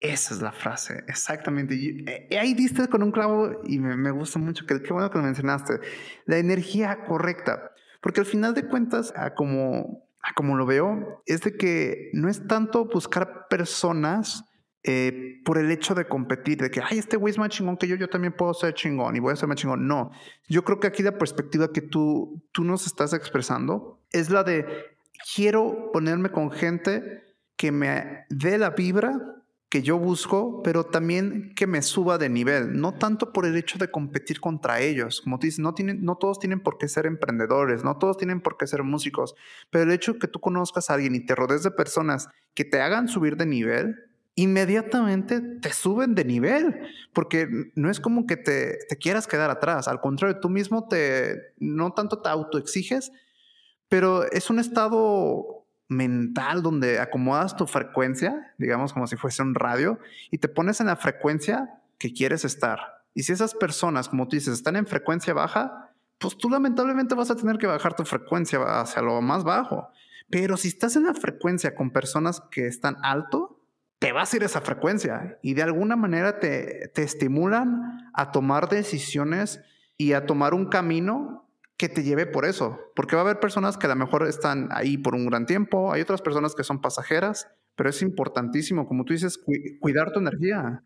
B: Esa es la frase, exactamente. Y eh, ahí diste con un clavo y me, me gusta mucho, que qué bueno que lo mencionaste, la energía correcta. Porque al final de cuentas, a como, a como lo veo, es de que no es tanto buscar personas eh, por el hecho de competir, de que, ay, este güey es más chingón que yo, yo también puedo ser chingón y voy a ser más chingón. No, yo creo que aquí la perspectiva que tú, tú nos estás expresando es la de, quiero ponerme con gente que me dé la vibra que yo busco, pero también que me suba de nivel, no tanto por el hecho de competir contra ellos, como tú dices, no, tienen, no todos tienen por qué ser emprendedores, no todos tienen por qué ser músicos, pero el hecho que tú conozcas a alguien y te rodees de personas que te hagan subir de nivel, inmediatamente te suben de nivel, porque no es como que te, quieras quedar atrás, al contrario, tú mismo te, no tanto te autoexiges, pero es un estado mental donde acomodas tu frecuencia, digamos como si fuese un radio, y te pones en la frecuencia que quieres estar. Y si esas personas, como tú dices, están en frecuencia baja, pues tú lamentablemente vas a tener que bajar tu frecuencia hacia lo más bajo. Pero si estás en la frecuencia con personas que están alto, te vas a ir a esa frecuencia y de alguna manera te, te estimulan a tomar decisiones y a tomar un camino que te lleve por eso, porque va a haber personas que a lo mejor están ahí por un gran tiempo, hay otras personas que son pasajeras, pero es importantísimo, como tú dices, cuidar tu energía.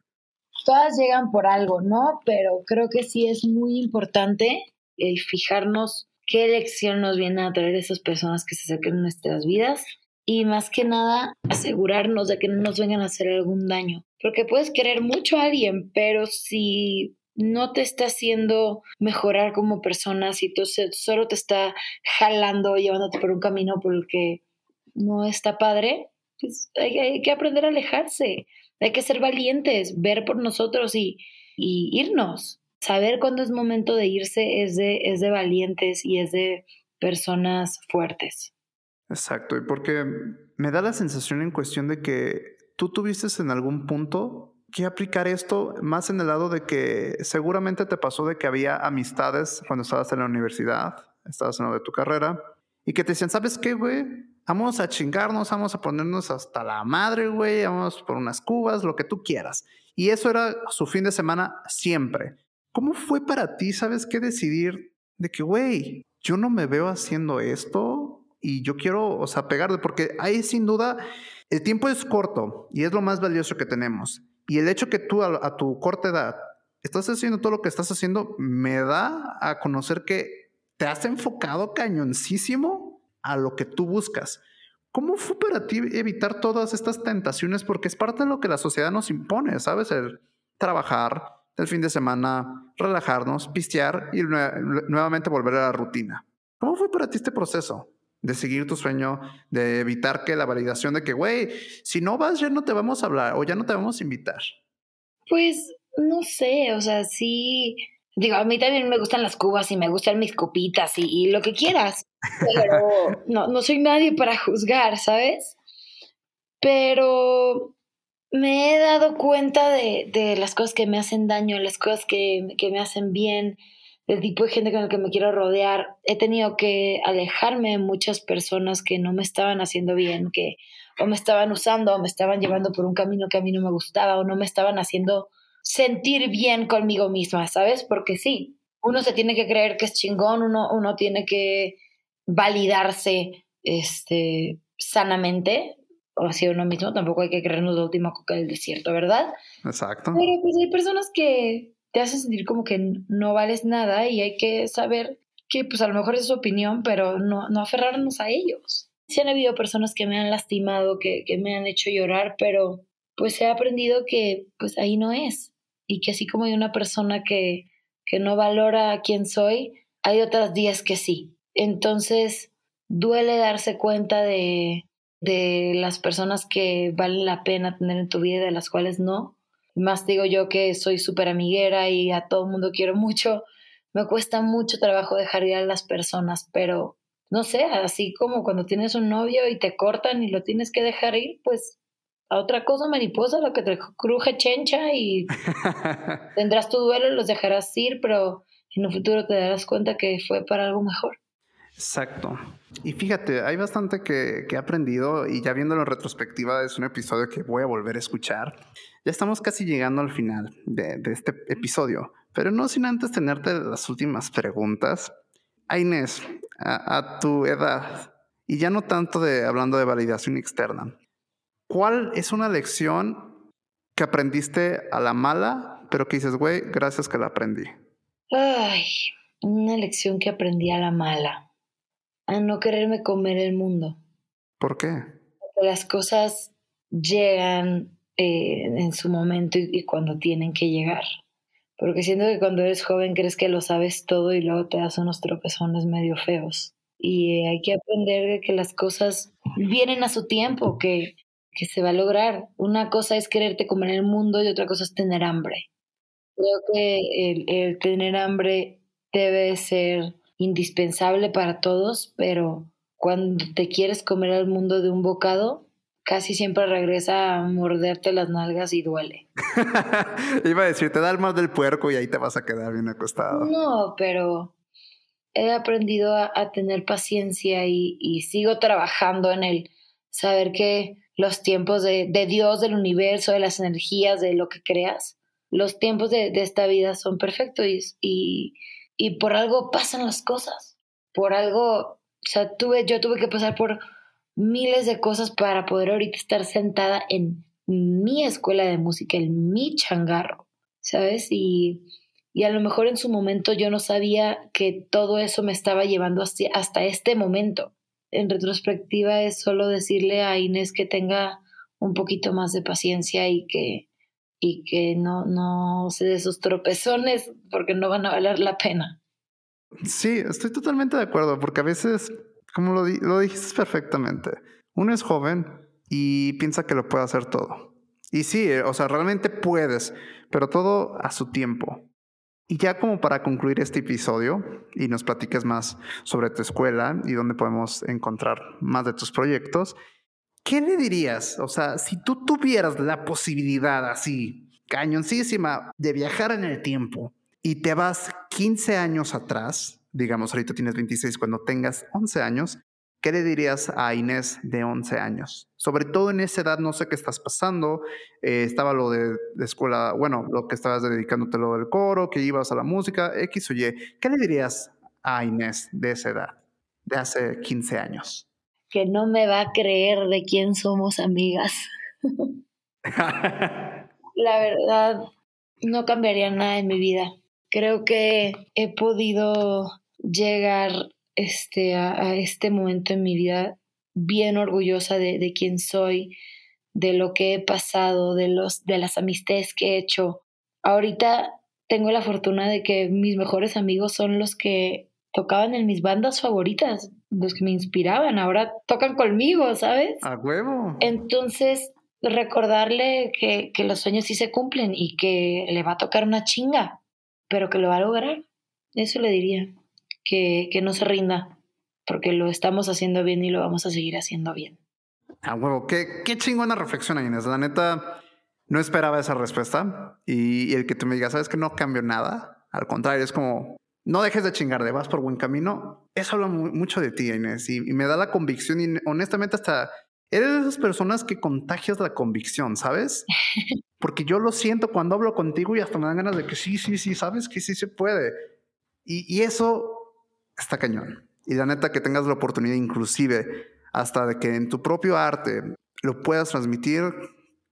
A: Todas llegan por algo, ¿no? Pero creo que sí es muy importante el fijarnos qué lección nos vienen a traer esas personas que se acercan en nuestras vidas y más que nada asegurarnos de que no nos vengan a hacer algún daño. Porque puedes querer mucho a alguien, pero si no te está haciendo mejorar como persona, si tú solo te está jalando, llevándote por un camino por el que no está padre, pues hay, que aprender a alejarse, hay que ser valientes, ver por nosotros y, irnos. Saber cuándo es momento de irse es de valientes y es de personas fuertes.
B: Exacto, y porque me da la sensación en cuestión de que tú tuviste en algún punto que aplicar esto más en el lado de que seguramente te pasó de que había amistades cuando estabas en la universidad, estabas en lo de tu carrera, y que te decían, ¿sabes qué, güey? Vamos a chingarnos, vamos a ponernos hasta la madre, güey, vamos por unas cubas, lo que tú quieras. Y eso era su fin de semana siempre. ¿Cómo fue para ti, sabes qué, decidir de que, güey, yo no me veo haciendo esto? Y yo quiero, o sea, pegarle, porque ahí sin duda el tiempo es corto y es lo más valioso que tenemos. Y el hecho que tú a, tu corta edad estás haciendo todo lo que estás haciendo me da a conocer que te has enfocado cañoncísimo a lo que tú buscas. ¿Cómo fue para ti evitar todas estas tentaciones? Porque es parte de lo que la sociedad nos impone, ¿sabes? El trabajar, el fin de semana, relajarnos, pistear y nuevamente volver a la rutina. ¿Cómo fue para ti este proceso? De seguir tu sueño, de evitar que la validación de que, güey, si no vas ya no te vamos a hablar o ya no te vamos a invitar.
A: Pues no sé, o sea, sí, digo, a mí también me gustan las cubas y me gustan mis copitas y, lo que quieras, pero no, no soy nadie para juzgar, ¿sabes? Pero me he dado cuenta de, de las cosas que me hacen daño, las cosas que, que me hacen bien, el tipo de gente con el que me quiero rodear. He tenido que alejarme de muchas personas que no me estaban haciendo bien, que o me estaban usando o me estaban llevando por un camino que a mí no me gustaba o no me estaban haciendo sentir bien conmigo misma, ¿sabes? Porque sí, uno se tiene que creer que es chingón, uno, uno tiene que validarse este, sanamente, o así uno mismo, tampoco hay que creernos la última coca del desierto, ¿verdad?
B: Exacto.
A: Pero pues hay personas que te hace sentir como que no vales nada y hay que saber que pues a lo mejor es su opinión, pero no, no aferrarnos a ellos. Sí han habido personas que me han lastimado, que, que me han hecho llorar, pero pues he aprendido que pues ahí no es y que así como hay una persona que, que no valora a quien soy, hay otras días que sí. Entonces duele darse cuenta de, de las personas que valen la pena tener en tu vida y de las cuales no, más digo yo que soy súper amiguera y a todo el mundo quiero mucho, me cuesta mucho trabajo dejar ir a las personas, pero no sé, así como cuando tienes un novio y te cortan y lo tienes que dejar ir, pues a otra cosa mariposa, lo que te cruje chencha y tendrás tu duelo y los dejarás ir, pero en un futuro te darás cuenta que fue para algo mejor.
B: Exacto. Y fíjate, hay bastante que, he aprendido y ya viéndolo en retrospectiva es un episodio que voy a volver a escuchar. Ya estamos casi llegando al final de, este episodio, pero no sin antes tenerte las últimas preguntas. A Inés, a, tu edad, y ya no tanto de hablando de validación externa, ¿cuál es una lección que aprendiste a la mala, pero que dices, güey, gracias que la aprendí?
A: Ay, una lección que aprendí a la mala. A no quererme comer el mundo.
B: ¿Por qué?
A: Porque las cosas llegan eh, en su momento y, cuando tienen que llegar. Porque siento que cuando eres joven crees que lo sabes todo y luego te das unos tropezones medio feos. Y hay que aprender de que las cosas vienen a su tiempo, que, que se va a lograr. Una cosa es quererte comer el mundo y otra cosa es tener hambre. Creo que el, el tener hambre debe ser indispensable para todos, pero cuando te quieres comer al mundo de un bocado, casi siempre regresa a morderte las nalgas y duele.
B: Iba a decir, te da el mal del puerco y ahí te vas a quedar bien acostado.
A: No, pero he aprendido a, tener paciencia y, sigo trabajando en el saber que los tiempos de, Dios, del universo, de las energías, de lo que creas, los tiempos de, esta vida son perfectos y, y, por algo pasan las cosas. Por algo, o sea, tuve, yo tuve que pasar por miles de cosas para poder ahorita estar sentada en mi escuela de música, en mi changarro, ¿sabes? Y, y a lo mejor en su momento yo no sabía que todo eso me estaba llevando hasta, hasta este momento. En retrospectiva es solo decirle a Inés que tenga un poquito más de paciencia y que, y que no, no se dé sus tropezones porque no van a valer la pena.
B: Sí, estoy totalmente de acuerdo, porque a veces como lo, lo dijiste perfectamente, uno es joven y piensa que lo puede hacer todo. Y sí, eh, o sea, realmente puedes, pero todo a su tiempo. Y ya como para concluir este episodio y nos platiques más sobre tu escuela y dónde podemos encontrar más de tus proyectos, ¿qué le dirías? O sea, si tú tuvieras la posibilidad así, cañoncísima, de viajar en el tiempo y te vas 15 años atrás, digamos, ahorita tienes 26, cuando tengas 11 años, ¿qué le dirías a Inés de 11 años? Sobre todo en esa edad, no sé qué estás pasando, eh, estaba lo de, escuela, bueno, lo que estabas dedicándote lo del coro, que ibas a la música, X o Y. ¿Qué le dirías a Inés de esa edad, de hace 15 años?
A: Que no me va a creer de quién somos amigas. la verdad, no cambiaría nada en mi vida creo que he podido llegar este, a, este momento en mi vida bien orgullosa de, de quién soy, de lo que he pasado, de, los, de las amistades que he hecho. Ahorita tengo la fortuna de que mis mejores amigos son los que tocaban en mis bandas favoritas, los que me inspiraban, ahora tocan conmigo, ¿sabes?
B: A huevo.
A: Entonces, recordarle que, que los sueños sí se cumplen y que le va a tocar una chinga, pero que lo va a lograr. Eso le diría, que, que no se rinda, porque lo estamos haciendo bien y lo vamos a seguir haciendo bien.
B: Ah, huevo, qué, qué chingona reflexión, Inés. La neta, no esperaba esa respuesta y, el que tú me digas, sabes que no cambio nada. Al contrario, es como, no dejes de chingar, de vas por buen camino. Eso habla mucho de ti, Inés, y, y, me da la convicción y honestamente hasta eres de esas personas que contagias la convicción, ¿sabes? Porque yo lo siento cuando hablo contigo y hasta me dan ganas de que sí, sí, sí, sabes que sí se puede. Y, eso está cañón. Y la neta que tengas la oportunidad inclusive hasta de que en tu propio arte lo puedas transmitir,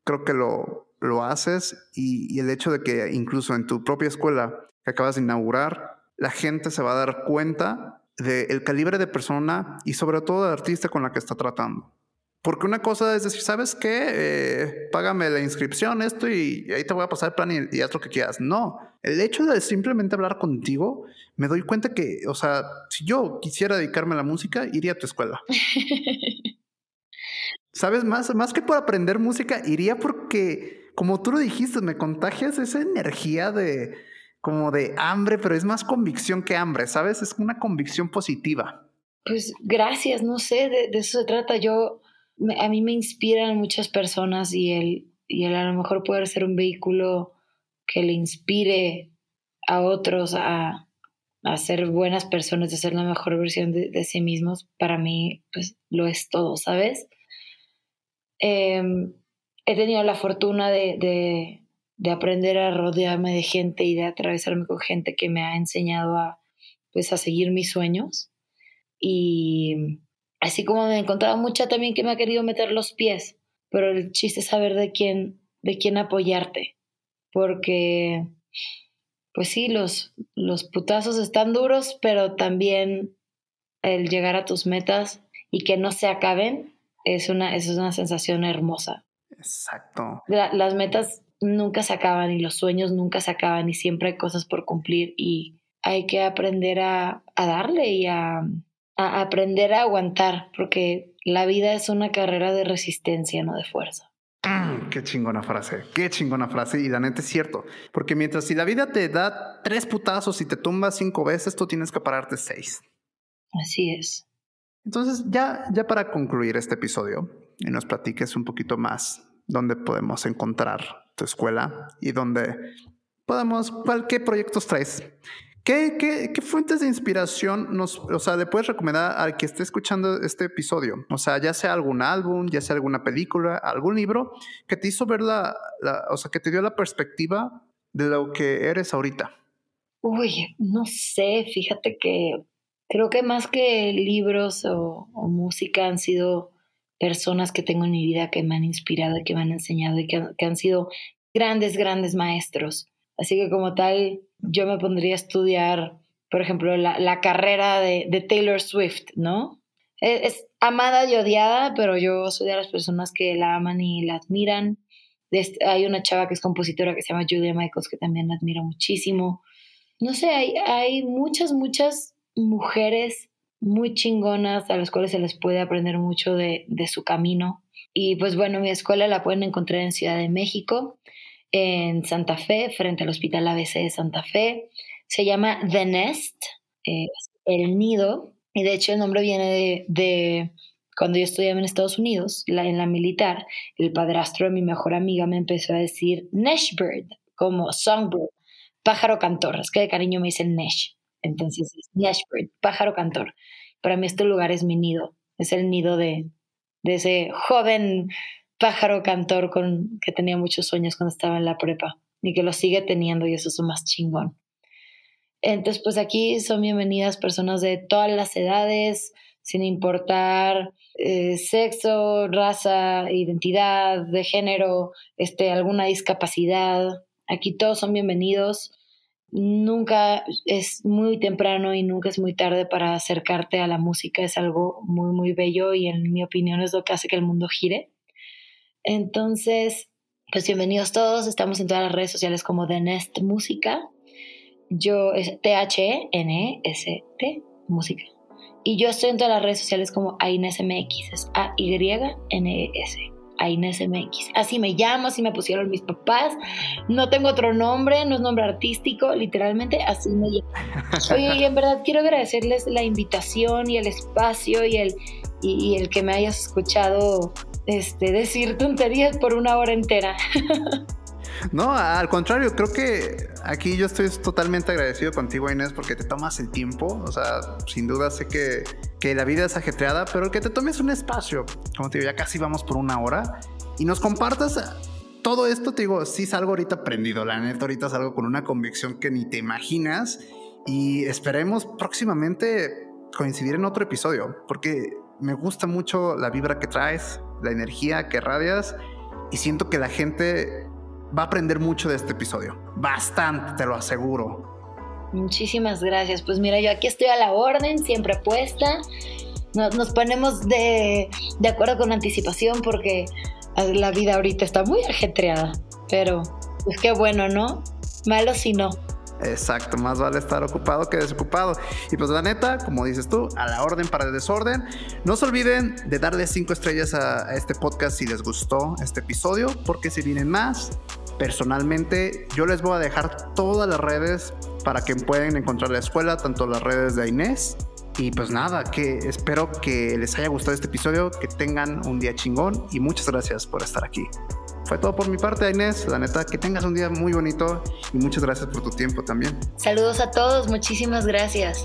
B: creo que lo, lo haces. Y, el hecho de que incluso en tu propia escuela que acabas de inaugurar, la gente se va a dar cuenta del calibre de persona y sobre todo de artista con la que está tratando. Porque una cosa es decir, ¿sabes qué? Eh, págame la inscripción, esto, y, ahí te voy a pasar el plan y, haz lo que quieras. No, el hecho de simplemente hablar contigo, me doy cuenta que, o sea, si yo quisiera dedicarme a la música, iría a tu escuela. ¿Sabes? Más, más que por aprender música, iría porque, como tú lo dijiste, me contagias esa energía de, como de hambre, pero es más convicción que hambre, ¿sabes? Es una convicción positiva.
A: Pues gracias, no sé, de, eso se trata. Yo a mí me inspiran muchas personas y él, y él a lo mejor puede ser un vehículo que le inspire a otros a, a ser buenas personas, a ser la mejor versión de, sí mismos, para mí pues lo es todo, ¿sabes? Em, he tenido la fortuna de, de, aprender a rodearme de gente y de atravesarme con gente que me ha enseñado a, pues, a seguir mis sueños. y así como me he encontrado mucha también que me ha querido meter los pies, pero el chiste es saber de quién, de quién apoyarte, porque pues sí, los, los putazos están duros, pero también el llegar a tus metas y que no se acaben es una, es una sensación hermosa.
B: Exacto.
A: las metas nunca se acaban y los sueños nunca se acaban y siempre hay cosas por cumplir y hay que aprender a, darle y a, a, aprender a aguantar porque la vida es una carrera de resistencia, no de fuerza.
B: Mm, qué chingona frase, qué chingona frase. Y la neta es cierto, porque mientras si la vida te da tres putazos y te tumba cinco veces, tú tienes que pararte seis.
A: Así es.
B: Entonces, ya, ya para concluir este episodio, y nos platiques un poquito más dónde podemos encontrar tu escuela y dónde podemos, qué proyectos traes. ¿Qué, qué, qué fuentes de inspiración nos, o sea, le puedes recomendar al que esté escuchando este episodio? O sea, ya sea algún álbum, ya sea alguna película, algún libro que te hizo ver la, la o sea, que te dio la perspectiva de lo que eres ahorita.
A: Uy, no sé, fíjate que creo que más que libros o, música han sido personas que tengo en mi vida que me han inspirado y que me han enseñado y que, que han sido grandes, grandes maestros. Así que como tal, yo me pondría a estudiar, por ejemplo, la, carrera de, Taylor Swift, ¿no? E, es, amada y odiada, pero yo soy de las personas que la aman y la admiran. hay una chava que es compositora que se llama Julia Michaels, que también la admiro muchísimo. No sé, hay, hay muchas, muchas mujeres muy chingonas a las cuales se les puede aprender mucho de, de su camino. Y pues bueno, mi escuela la pueden encontrar en Ciudad de México en Santa Fe, frente al Hospital ABC de Santa Fe. Se llama The Nest, el nido, y de hecho el nombre viene de, cuando yo estudiaba en Estados Unidos, en la militar, el padrastro de mi mejor amiga me empezó a decir Neshbird, como songbird, pájaro cantor. Es que de cariño me dicen Nesh. Entonces es Neshbird, pájaro cantor. Para mí este lugar es mi nido, es el nido de, de ese joven pájaro cantor con, que tenía muchos sueños cuando estaba en la prepa y que lo sigue teniendo y eso es lo más chingón. Entonces, pues aquí son bienvenidas personas de todas las edades, sin importar eh, sexo, raza, identidad, de género, este, alguna discapacidad. Aquí todos son bienvenidos. Nunca es muy temprano y nunca es muy tarde para acercarte a la música. Es algo muy, muy bello y en mi opinión es lo que hace que el mundo gire. Entonces, pues bienvenidos todos. Estamos en todas las redes sociales como The Nest Música. Yo es T-H-E-N-E-S-T Música. Y yo estoy en todas las redes sociales como AINESMX. Es A-Y-N-E-S. AINESMX. Así me llamo, así me pusieron mis papás. No tengo otro nombre, no es nombre artístico, literalmente así me llamo. Oye, y en verdad quiero agradecerles la invitación y el espacio y el, y el que me hayas escuchado este, decir tonterías por una hora entera.
B: No, al contrario, creo que aquí yo estoy totalmente agradecido contigo, Inés, porque te tomas el tiempo. O sea, sin duda sé que, que la vida es ajetreada, pero que te tomes un espacio. Como te digo, ya casi vamos por una hora y nos compartas todo esto. Te digo, sí salgo ahorita prendido. La neta, ahorita salgo con una convicción que ni te imaginas y esperemos próximamente coincidir en otro episodio, porque me gusta mucho la vibra que traes, la energía que radias y siento que la gente va a aprender mucho de este episodio. Bastante, te lo aseguro.
A: Muchísimas gracias. Pues mira, yo aquí estoy a la orden, siempre puesta. Nos, ponemos de, de acuerdo con anticipación porque la vida ahorita está muy ajetreada. Pero, pues qué bueno, ¿no? Malo si no.
B: Exacto, más vale estar ocupado que desocupado. Y pues la neta, como dices tú, a la orden para el desorden. No se olviden de darle cinco estrellas a, este podcast si les gustó este episodio, porque si vienen más, personalmente yo les voy a dejar todas las redes para que puedan encontrar la escuela, tanto las redes de Inés. Y pues nada, que espero que les haya gustado este episodio, que tengan un día chingón y muchas gracias por estar aquí fue todo por mi parte, Inés. La neta, que tengas un día muy bonito y muchas gracias por tu tiempo también.
A: Saludos a todos, muchísimas gracias.